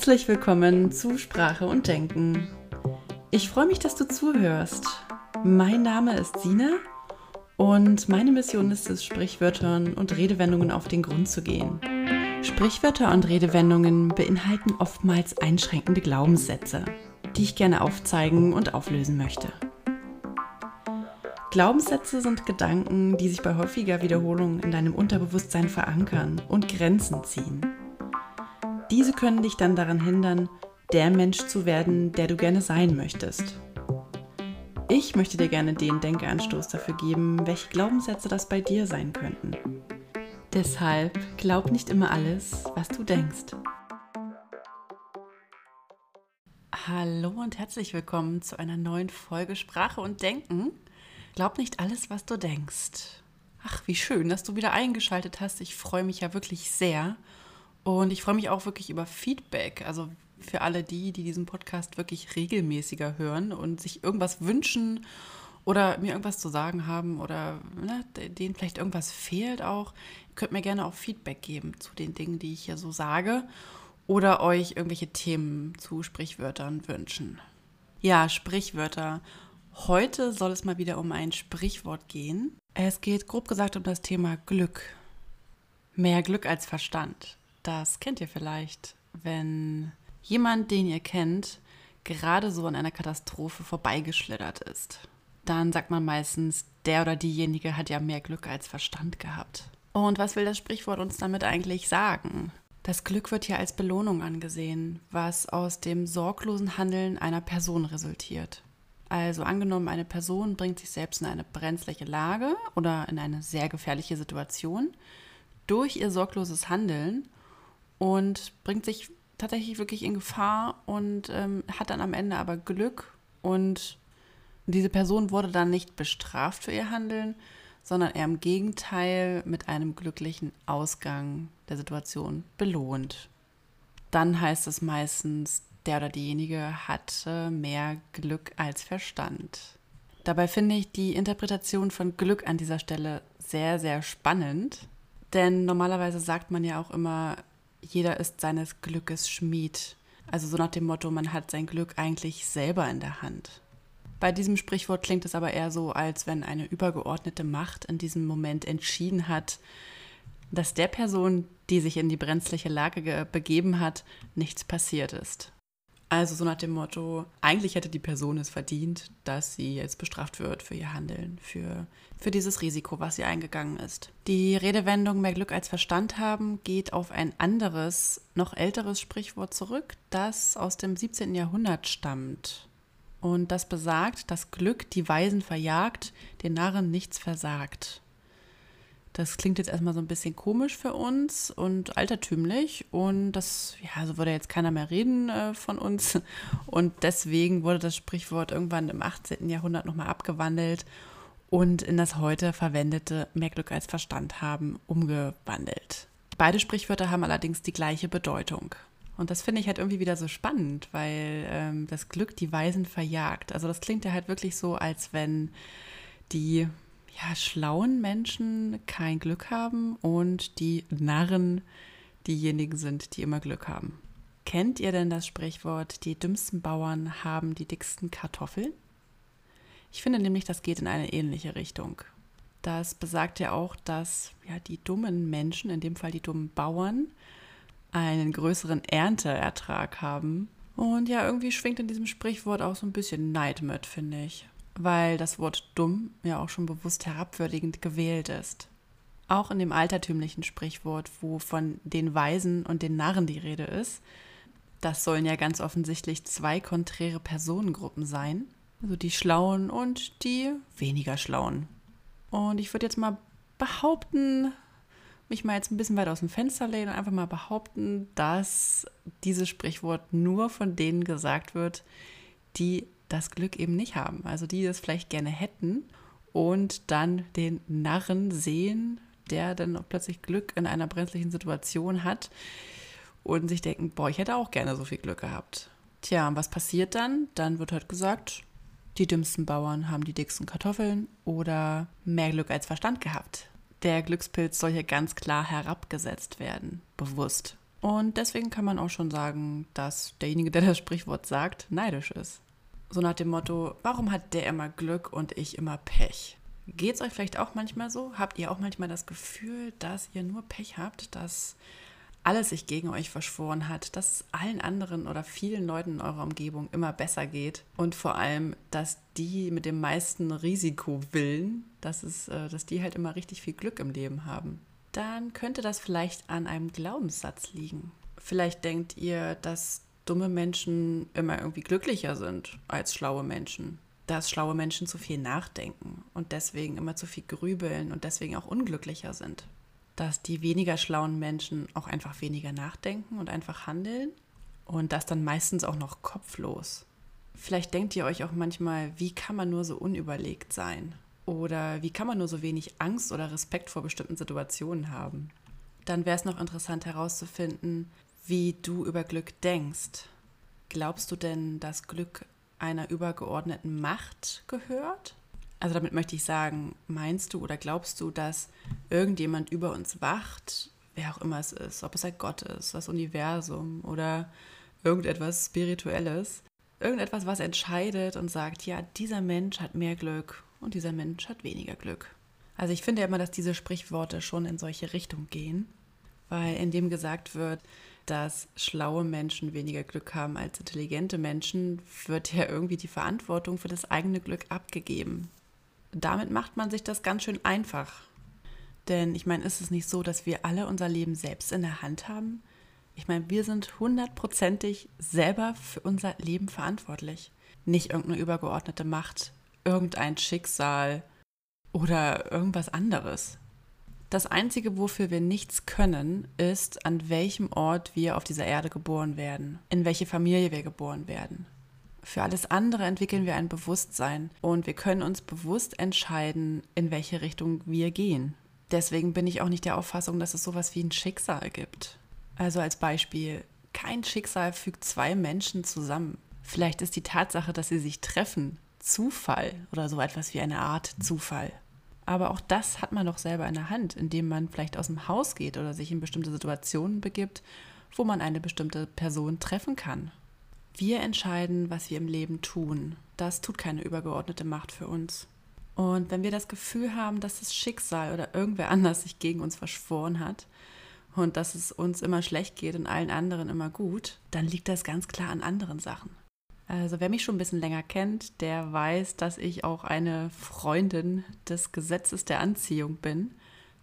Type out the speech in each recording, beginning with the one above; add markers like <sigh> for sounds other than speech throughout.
Herzlich willkommen zu Sprache und Denken. Ich freue mich, dass du zuhörst. Mein Name ist Sina und meine Mission ist es, Sprichwörtern und Redewendungen auf den Grund zu gehen. Sprichwörter und Redewendungen beinhalten oftmals einschränkende Glaubenssätze, die ich gerne aufzeigen und auflösen möchte. Glaubenssätze sind Gedanken, die sich bei häufiger Wiederholung in deinem Unterbewusstsein verankern und Grenzen ziehen. Diese können dich dann daran hindern, der Mensch zu werden, der du gerne sein möchtest. Ich möchte dir gerne den Denkanstoß dafür geben, welche Glaubenssätze das bei dir sein könnten. Deshalb glaub nicht immer alles, was du denkst. Hallo und herzlich willkommen zu einer neuen Folge Sprache und Denken. Glaub nicht alles, was du denkst. Ach, wie schön, dass du wieder eingeschaltet hast. Ich freue mich ja wirklich sehr. Und ich freue mich auch wirklich über Feedback. Also für alle die, die diesen Podcast wirklich regelmäßiger hören und sich irgendwas wünschen oder mir irgendwas zu sagen haben oder ne, denen vielleicht irgendwas fehlt auch, ihr könnt mir gerne auch Feedback geben zu den Dingen, die ich hier so sage oder euch irgendwelche Themen zu Sprichwörtern wünschen. Ja, Sprichwörter. Heute soll es mal wieder um ein Sprichwort gehen. Es geht grob gesagt um das Thema Glück. Mehr Glück als Verstand. Das kennt ihr vielleicht, wenn jemand, den ihr kennt, gerade so an einer Katastrophe vorbeigeschlittert ist. Dann sagt man meistens, der oder diejenige hat ja mehr Glück als Verstand gehabt. Und was will das Sprichwort uns damit eigentlich sagen? Das Glück wird hier als Belohnung angesehen, was aus dem sorglosen Handeln einer Person resultiert. Also angenommen, eine Person bringt sich selbst in eine brenzliche Lage oder in eine sehr gefährliche Situation durch ihr sorgloses Handeln und bringt sich tatsächlich wirklich in Gefahr und ähm, hat dann am Ende aber Glück und diese Person wurde dann nicht bestraft für ihr Handeln, sondern eher im Gegenteil mit einem glücklichen Ausgang der Situation belohnt. Dann heißt es meistens, der oder diejenige hatte mehr Glück als Verstand. Dabei finde ich die Interpretation von Glück an dieser Stelle sehr, sehr spannend, denn normalerweise sagt man ja auch immer, jeder ist seines Glückes Schmied. Also so nach dem Motto, man hat sein Glück eigentlich selber in der Hand. Bei diesem Sprichwort klingt es aber eher so, als wenn eine übergeordnete Macht in diesem Moment entschieden hat, dass der Person, die sich in die brenzliche Lage begeben hat, nichts passiert ist. Also so nach dem Motto, eigentlich hätte die Person es verdient, dass sie jetzt bestraft wird für ihr Handeln, für, für dieses Risiko, was sie eingegangen ist. Die Redewendung mehr Glück als Verstand haben geht auf ein anderes, noch älteres Sprichwort zurück, das aus dem 17. Jahrhundert stammt. Und das besagt, dass Glück die Weisen verjagt, den Narren nichts versagt. Das klingt jetzt erstmal so ein bisschen komisch für uns und altertümlich. Und das, ja, so würde jetzt keiner mehr reden äh, von uns. <laughs> Und deswegen wurde das Sprichwort irgendwann im 18. Jahrhundert nochmal abgewandelt und in das heute verwendete mehr Glück als Verstand haben umgewandelt. Beide Sprichwörter haben allerdings die gleiche Bedeutung. Und das finde ich halt irgendwie wieder so spannend, weil ähm, das Glück die Weisen verjagt. Also das klingt ja halt wirklich so, als wenn die ja, schlauen Menschen kein Glück haben und die Narren diejenigen sind, die immer Glück haben. Kennt ihr denn das Sprichwort, die dümmsten Bauern haben die dicksten Kartoffeln? Ich finde nämlich, das geht in eine ähnliche Richtung. Das besagt ja auch, dass ja, die dummen Menschen, in dem Fall die dummen Bauern, einen größeren Ernteertrag haben. Und ja, irgendwie schwingt in diesem Sprichwort auch so ein bisschen Neid mit, finde ich weil das Wort dumm ja auch schon bewusst herabwürdigend gewählt ist. Auch in dem altertümlichen Sprichwort, wo von den Weisen und den Narren die Rede ist, das sollen ja ganz offensichtlich zwei konträre Personengruppen sein, also die Schlauen und die weniger Schlauen. Und ich würde jetzt mal behaupten, mich mal jetzt ein bisschen weiter aus dem Fenster lehnen und einfach mal behaupten, dass dieses Sprichwort nur von denen gesagt wird, die das Glück eben nicht haben. Also die das vielleicht gerne hätten und dann den Narren sehen, der dann plötzlich Glück in einer brenzlichen Situation hat und sich denken, boah, ich hätte auch gerne so viel Glück gehabt. Tja, und was passiert dann? Dann wird halt gesagt, die dümmsten Bauern haben die dicksten Kartoffeln oder mehr Glück als Verstand gehabt. Der Glückspilz soll hier ganz klar herabgesetzt werden, bewusst. Und deswegen kann man auch schon sagen, dass derjenige, der das Sprichwort sagt, neidisch ist. So nach dem Motto, warum hat der immer Glück und ich immer Pech? Geht es euch vielleicht auch manchmal so? Habt ihr auch manchmal das Gefühl, dass ihr nur Pech habt, dass alles sich gegen euch verschworen hat, dass allen anderen oder vielen Leuten in eurer Umgebung immer besser geht und vor allem, dass die mit dem meisten Risikowillen, dass, es, äh, dass die halt immer richtig viel Glück im Leben haben? Dann könnte das vielleicht an einem Glaubenssatz liegen. Vielleicht denkt ihr, dass dumme Menschen immer irgendwie glücklicher sind als schlaue Menschen dass schlaue Menschen zu viel nachdenken und deswegen immer zu viel grübeln und deswegen auch unglücklicher sind. Dass die weniger schlauen Menschen auch einfach weniger nachdenken und einfach handeln und das dann meistens auch noch kopflos. Vielleicht denkt ihr euch auch manchmal, wie kann man nur so unüberlegt sein? Oder wie kann man nur so wenig Angst oder Respekt vor bestimmten Situationen haben? Dann wäre es noch interessant herauszufinden, wie du über Glück denkst. Glaubst du denn, dass Glück einer übergeordneten Macht gehört? Also damit möchte ich sagen, meinst du oder glaubst du, dass irgendjemand über uns wacht, wer auch immer es ist, ob es ein Gott ist, das Universum oder irgendetwas Spirituelles, irgendetwas, was entscheidet und sagt, ja, dieser Mensch hat mehr Glück und dieser Mensch hat weniger Glück. Also ich finde ja immer, dass diese Sprichworte schon in solche Richtung gehen, weil in dem gesagt wird, dass schlaue Menschen weniger Glück haben als intelligente Menschen, wird ja irgendwie die Verantwortung für das eigene Glück abgegeben. Damit macht man sich das ganz schön einfach. Denn ich meine, ist es nicht so, dass wir alle unser Leben selbst in der Hand haben? Ich meine, wir sind hundertprozentig selber für unser Leben verantwortlich. Nicht irgendeine übergeordnete Macht, irgendein Schicksal oder irgendwas anderes. Das Einzige, wofür wir nichts können, ist, an welchem Ort wir auf dieser Erde geboren werden, in welche Familie wir geboren werden. Für alles andere entwickeln wir ein Bewusstsein und wir können uns bewusst entscheiden, in welche Richtung wir gehen. Deswegen bin ich auch nicht der Auffassung, dass es sowas wie ein Schicksal gibt. Also als Beispiel, kein Schicksal fügt zwei Menschen zusammen. Vielleicht ist die Tatsache, dass sie sich treffen, Zufall oder so etwas wie eine Art Zufall. Aber auch das hat man doch selber in der Hand, indem man vielleicht aus dem Haus geht oder sich in bestimmte Situationen begibt, wo man eine bestimmte Person treffen kann. Wir entscheiden, was wir im Leben tun. Das tut keine übergeordnete Macht für uns. Und wenn wir das Gefühl haben, dass das Schicksal oder irgendwer anders sich gegen uns verschworen hat und dass es uns immer schlecht geht und allen anderen immer gut, dann liegt das ganz klar an anderen Sachen. Also wer mich schon ein bisschen länger kennt, der weiß, dass ich auch eine Freundin des Gesetzes der Anziehung bin.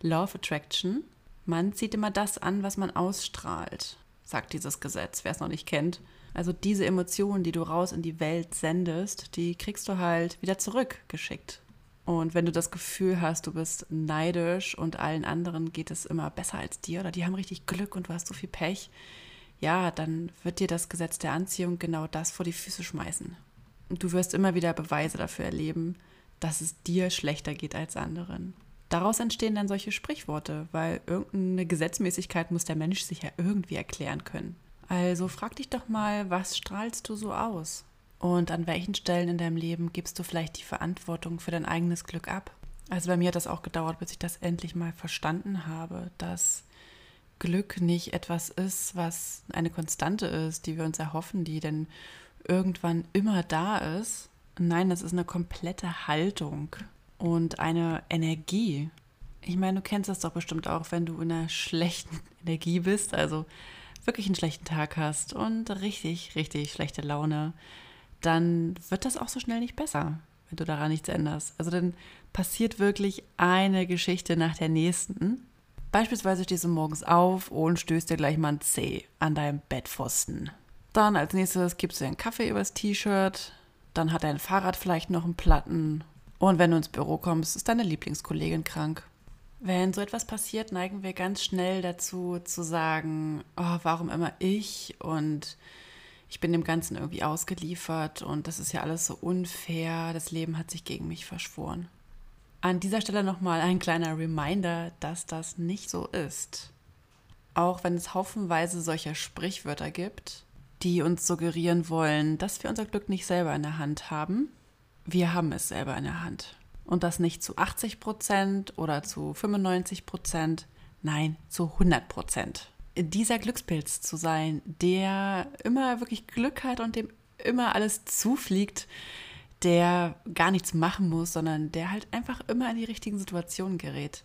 Law of Attraction. Man zieht immer das an, was man ausstrahlt, sagt dieses Gesetz, wer es noch nicht kennt. Also diese Emotionen, die du raus in die Welt sendest, die kriegst du halt wieder zurückgeschickt. Und wenn du das Gefühl hast, du bist neidisch und allen anderen geht es immer besser als dir oder die haben richtig Glück und du hast so viel Pech, ja, dann wird dir das Gesetz der Anziehung genau das vor die Füße schmeißen. Und du wirst immer wieder Beweise dafür erleben, dass es dir schlechter geht als anderen. Daraus entstehen dann solche Sprichworte, weil irgendeine Gesetzmäßigkeit muss der Mensch sich ja irgendwie erklären können. Also frag dich doch mal, was strahlst du so aus? Und an welchen Stellen in deinem Leben gibst du vielleicht die Verantwortung für dein eigenes Glück ab? Also bei mir hat das auch gedauert, bis ich das endlich mal verstanden habe, dass Glück nicht etwas ist, was eine Konstante ist, die wir uns erhoffen, die denn irgendwann immer da ist. Nein, das ist eine komplette Haltung und eine Energie. Ich meine, du kennst das doch bestimmt auch, wenn du in einer schlechten <laughs> Energie bist, also wirklich einen schlechten Tag hast und richtig, richtig schlechte Laune, dann wird das auch so schnell nicht besser, wenn du daran nichts änderst. Also dann passiert wirklich eine Geschichte nach der nächsten Beispielsweise stehst du morgens auf und stößt dir gleich mal ein Zeh an deinem Bettpfosten. Dann als nächstes gibst du dir einen Kaffee übers T-Shirt. Dann hat dein Fahrrad vielleicht noch einen Platten. Und wenn du ins Büro kommst, ist deine Lieblingskollegin krank. Wenn so etwas passiert, neigen wir ganz schnell dazu zu sagen, oh, warum immer ich und ich bin dem Ganzen irgendwie ausgeliefert und das ist ja alles so unfair, das Leben hat sich gegen mich verschworen. An dieser Stelle nochmal ein kleiner Reminder, dass das nicht so ist. Auch wenn es haufenweise solcher Sprichwörter gibt, die uns suggerieren wollen, dass wir unser Glück nicht selber in der Hand haben, wir haben es selber in der Hand. Und das nicht zu 80 Prozent oder zu 95 Prozent, nein, zu 100 Prozent. dieser Glückspilz zu sein, der immer wirklich Glück hat und dem immer alles zufliegt, der gar nichts machen muss, sondern der halt einfach immer in die richtigen Situationen gerät.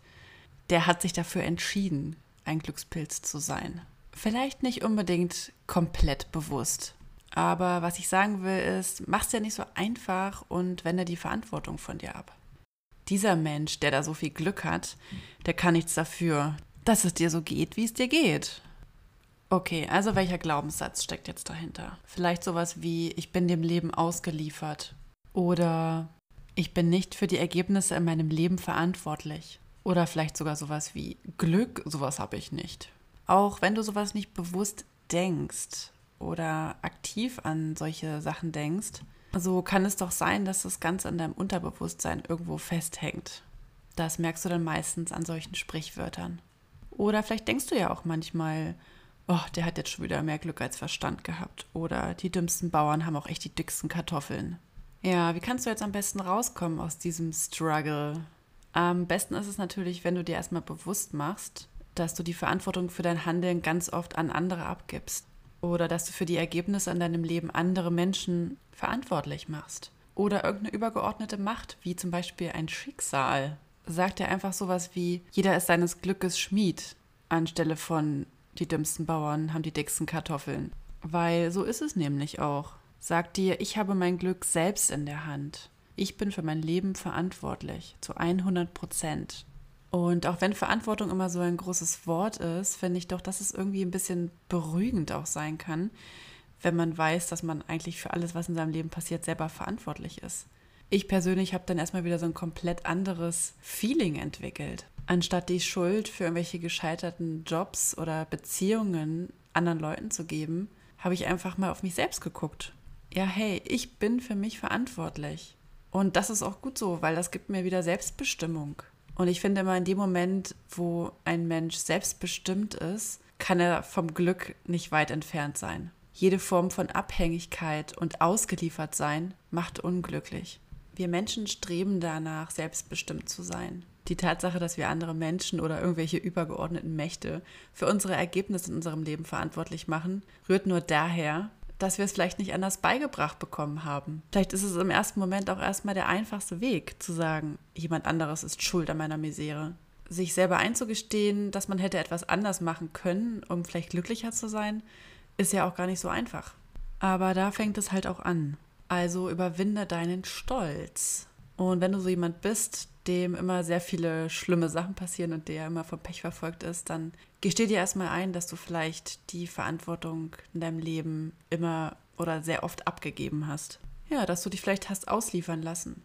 Der hat sich dafür entschieden, ein Glückspilz zu sein. Vielleicht nicht unbedingt komplett bewusst. Aber was ich sagen will, ist, mach's dir nicht so einfach und wende die Verantwortung von dir ab. Dieser Mensch, der da so viel Glück hat, der kann nichts dafür, dass es dir so geht, wie es dir geht. Okay, also welcher Glaubenssatz steckt jetzt dahinter? Vielleicht sowas wie, ich bin dem Leben ausgeliefert. Oder ich bin nicht für die Ergebnisse in meinem Leben verantwortlich. Oder vielleicht sogar sowas wie Glück, sowas habe ich nicht. Auch wenn du sowas nicht bewusst denkst oder aktiv an solche Sachen denkst, so kann es doch sein, dass das Ganze in deinem Unterbewusstsein irgendwo festhängt. Das merkst du dann meistens an solchen Sprichwörtern. Oder vielleicht denkst du ja auch manchmal, oh, der hat jetzt schon wieder mehr Glück als Verstand gehabt. Oder die dümmsten Bauern haben auch echt die dicksten Kartoffeln. Ja, wie kannst du jetzt am besten rauskommen aus diesem Struggle? Am besten ist es natürlich, wenn du dir erstmal bewusst machst, dass du die Verantwortung für dein Handeln ganz oft an andere abgibst. Oder dass du für die Ergebnisse in deinem Leben andere Menschen verantwortlich machst. Oder irgendeine übergeordnete Macht, wie zum Beispiel ein Schicksal. Sagt er einfach sowas wie, jeder ist seines Glückes Schmied, anstelle von die dümmsten Bauern haben die dicksten Kartoffeln. Weil so ist es nämlich auch. Sagt dir, ich habe mein Glück selbst in der Hand. Ich bin für mein Leben verantwortlich, zu 100 Prozent. Und auch wenn Verantwortung immer so ein großes Wort ist, finde ich doch, dass es irgendwie ein bisschen beruhigend auch sein kann, wenn man weiß, dass man eigentlich für alles, was in seinem Leben passiert, selber verantwortlich ist. Ich persönlich habe dann erstmal wieder so ein komplett anderes Feeling entwickelt. Anstatt die Schuld für irgendwelche gescheiterten Jobs oder Beziehungen anderen Leuten zu geben, habe ich einfach mal auf mich selbst geguckt. Ja, hey, ich bin für mich verantwortlich. Und das ist auch gut so, weil das gibt mir wieder Selbstbestimmung. Und ich finde immer in dem Moment, wo ein Mensch selbstbestimmt ist, kann er vom Glück nicht weit entfernt sein. Jede Form von Abhängigkeit und ausgeliefert sein macht unglücklich. Wir Menschen streben danach, selbstbestimmt zu sein. Die Tatsache, dass wir andere Menschen oder irgendwelche übergeordneten Mächte für unsere Ergebnisse in unserem Leben verantwortlich machen, rührt nur daher, dass wir es vielleicht nicht anders beigebracht bekommen haben. Vielleicht ist es im ersten Moment auch erstmal der einfachste Weg, zu sagen, jemand anderes ist schuld an meiner Misere. Sich selber einzugestehen, dass man hätte etwas anders machen können, um vielleicht glücklicher zu sein, ist ja auch gar nicht so einfach. Aber da fängt es halt auch an. Also überwinde deinen Stolz. Und wenn du so jemand bist, dem immer sehr viele schlimme Sachen passieren und der immer vom Pech verfolgt ist, dann gesteh dir erstmal ein, dass du vielleicht die Verantwortung in deinem Leben immer oder sehr oft abgegeben hast. Ja, dass du dich vielleicht hast ausliefern lassen.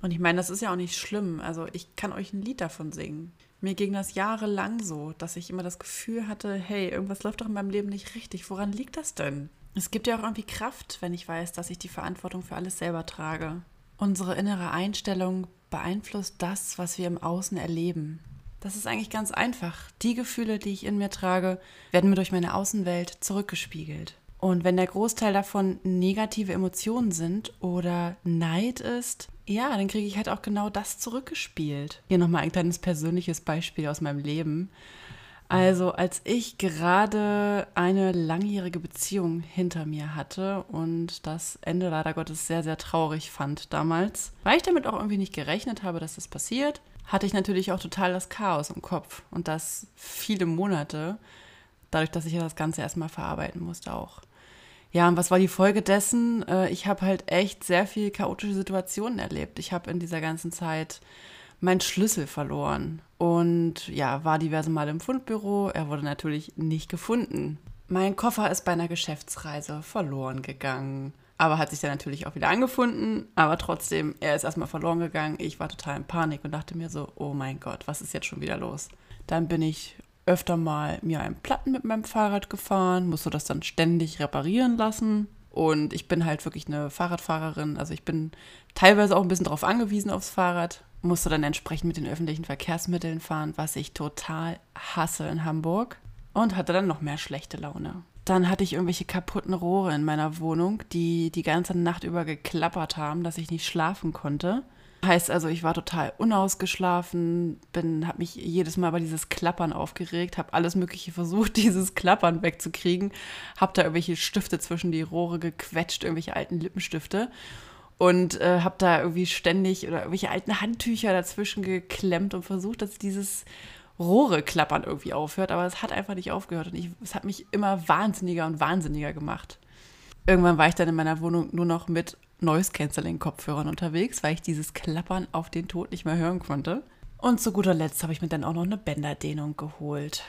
Und ich meine, das ist ja auch nicht schlimm. Also ich kann euch ein Lied davon singen. Mir ging das jahrelang so, dass ich immer das Gefühl hatte, hey, irgendwas läuft doch in meinem Leben nicht richtig. Woran liegt das denn? Es gibt ja auch irgendwie Kraft, wenn ich weiß, dass ich die Verantwortung für alles selber trage. Unsere innere Einstellung beeinflusst das, was wir im Außen erleben. Das ist eigentlich ganz einfach. Die Gefühle, die ich in mir trage, werden mir durch meine Außenwelt zurückgespiegelt. Und wenn der Großteil davon negative Emotionen sind oder Neid ist, ja, dann kriege ich halt auch genau das zurückgespielt. Hier nochmal ein kleines persönliches Beispiel aus meinem Leben. Also als ich gerade eine langjährige Beziehung hinter mir hatte und das Ende leider Gottes sehr, sehr traurig fand damals, weil ich damit auch irgendwie nicht gerechnet habe, dass das passiert, hatte ich natürlich auch total das Chaos im Kopf und das viele Monate, dadurch, dass ich ja das Ganze erstmal verarbeiten musste auch. Ja, und was war die Folge dessen? Äh, ich habe halt echt sehr viel chaotische Situationen erlebt. Ich habe in dieser ganzen Zeit meinen Schlüssel verloren und ja, war diverse Male im Fundbüro. Er wurde natürlich nicht gefunden. Mein Koffer ist bei einer Geschäftsreise verloren gegangen. Aber hat sich dann natürlich auch wieder angefunden. Aber trotzdem, er ist erstmal verloren gegangen. Ich war total in Panik und dachte mir so, oh mein Gott, was ist jetzt schon wieder los? Dann bin ich öfter mal mir einen Platten mit meinem Fahrrad gefahren, musste das dann ständig reparieren lassen. Und ich bin halt wirklich eine Fahrradfahrerin. Also ich bin teilweise auch ein bisschen darauf angewiesen aufs Fahrrad musste dann entsprechend mit den öffentlichen Verkehrsmitteln fahren, was ich total hasse in Hamburg und hatte dann noch mehr schlechte Laune. Dann hatte ich irgendwelche kaputten Rohre in meiner Wohnung, die die ganze Nacht über geklappert haben, dass ich nicht schlafen konnte. Heißt also, ich war total unausgeschlafen, bin, habe mich jedes Mal über dieses Klappern aufgeregt, habe alles Mögliche versucht, <laughs> dieses Klappern wegzukriegen, habe da irgendwelche Stifte zwischen die Rohre gequetscht, irgendwelche alten Lippenstifte und äh, habe da irgendwie ständig oder irgendwelche alten Handtücher dazwischen geklemmt und versucht, dass dieses Rohre klappern irgendwie aufhört, aber es hat einfach nicht aufgehört und ich, es hat mich immer wahnsinniger und wahnsinniger gemacht. Irgendwann war ich dann in meiner Wohnung nur noch mit Noise Cancelling Kopfhörern unterwegs, weil ich dieses Klappern auf den Tod nicht mehr hören konnte. Und zu guter Letzt habe ich mir dann auch noch eine Bänderdehnung geholt.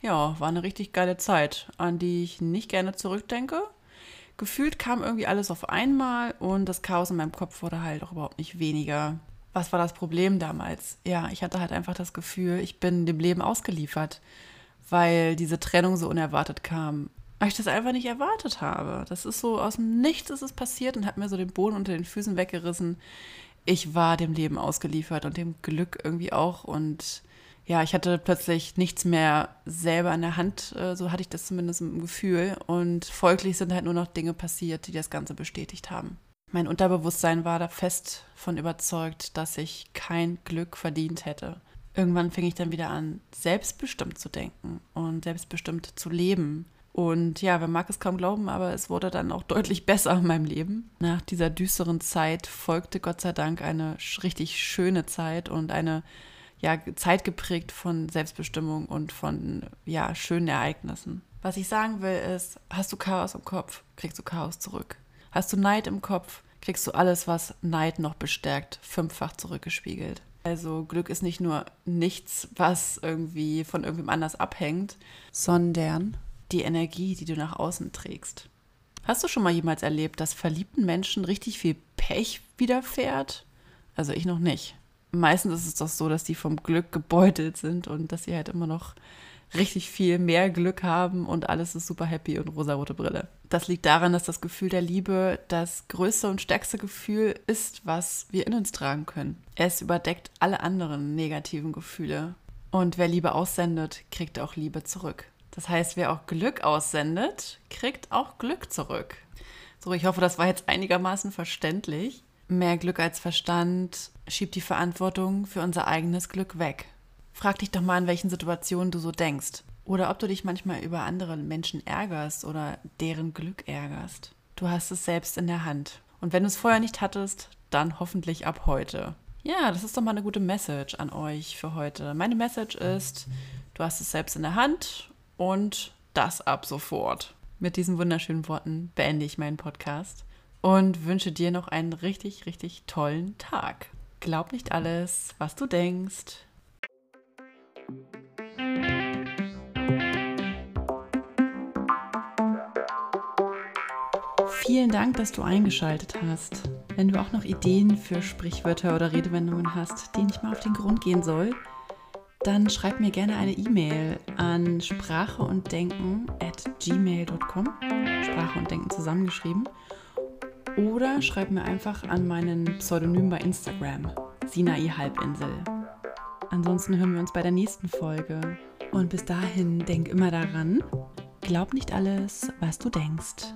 Ja, war eine richtig geile Zeit, an die ich nicht gerne zurückdenke. Gefühlt kam irgendwie alles auf einmal und das Chaos in meinem Kopf wurde halt auch überhaupt nicht weniger. Was war das Problem damals? Ja, ich hatte halt einfach das Gefühl, ich bin dem Leben ausgeliefert, weil diese Trennung so unerwartet kam weil ich das einfach nicht erwartet habe. Das ist so aus dem Nichts ist es passiert und hat mir so den Boden unter den Füßen weggerissen. Ich war dem Leben ausgeliefert und dem Glück irgendwie auch und ja, ich hatte plötzlich nichts mehr selber in der Hand, äh, so hatte ich das zumindest im Gefühl. Und folglich sind halt nur noch Dinge passiert, die das Ganze bestätigt haben. Mein Unterbewusstsein war da fest von überzeugt, dass ich kein Glück verdient hätte. Irgendwann fing ich dann wieder an, selbstbestimmt zu denken und selbstbestimmt zu leben. Und ja, wer mag es kaum glauben, aber es wurde dann auch <laughs> deutlich besser in meinem Leben. Nach dieser düsteren Zeit folgte Gott sei Dank eine richtig schöne Zeit und eine ja, Zeit geprägt von Selbstbestimmung und von ja, schönen Ereignissen. Was ich sagen will ist, hast du Chaos im Kopf, kriegst du Chaos zurück. Hast du Neid im Kopf, kriegst du alles, was Neid noch bestärkt, fünffach zurückgespiegelt. Also Glück ist nicht nur nichts, was irgendwie von irgendwem anders abhängt, sondern die Energie, die du nach außen trägst. Hast du schon mal jemals erlebt, dass verliebten Menschen richtig viel Pech widerfährt? Also ich noch nicht. Meistens ist es doch so, dass die vom Glück gebeutelt sind und dass sie halt immer noch richtig viel mehr Glück haben und alles ist super happy und rosarote Brille. Das liegt daran, dass das Gefühl der Liebe das größte und stärkste Gefühl ist, was wir in uns tragen können. Es überdeckt alle anderen negativen Gefühle. Und wer Liebe aussendet, kriegt auch Liebe zurück. Das heißt, wer auch Glück aussendet, kriegt auch Glück zurück. So, ich hoffe, das war jetzt einigermaßen verständlich. Mehr Glück als Verstand schiebt die Verantwortung für unser eigenes Glück weg. Frag dich doch mal, in welchen Situationen du so denkst. Oder ob du dich manchmal über andere Menschen ärgerst oder deren Glück ärgerst. Du hast es selbst in der Hand. Und wenn du es vorher nicht hattest, dann hoffentlich ab heute. Ja, das ist doch mal eine gute Message an euch für heute. Meine Message ist, du hast es selbst in der Hand und das ab sofort. Mit diesen wunderschönen Worten beende ich meinen Podcast und wünsche dir noch einen richtig, richtig tollen Tag. Glaub nicht alles, was du denkst. Vielen Dank, dass du eingeschaltet hast. Wenn du auch noch Ideen für Sprichwörter oder Redewendungen hast, denen ich mal auf den Grund gehen soll, dann schreib mir gerne eine E-Mail an sprache und denken at gmail.com. Sprache und Denken zusammengeschrieben. Oder schreib mir einfach an meinen Pseudonym bei Instagram, Sinai Halbinsel. Ansonsten hören wir uns bei der nächsten Folge. Und bis dahin denk immer daran, glaub nicht alles, was du denkst.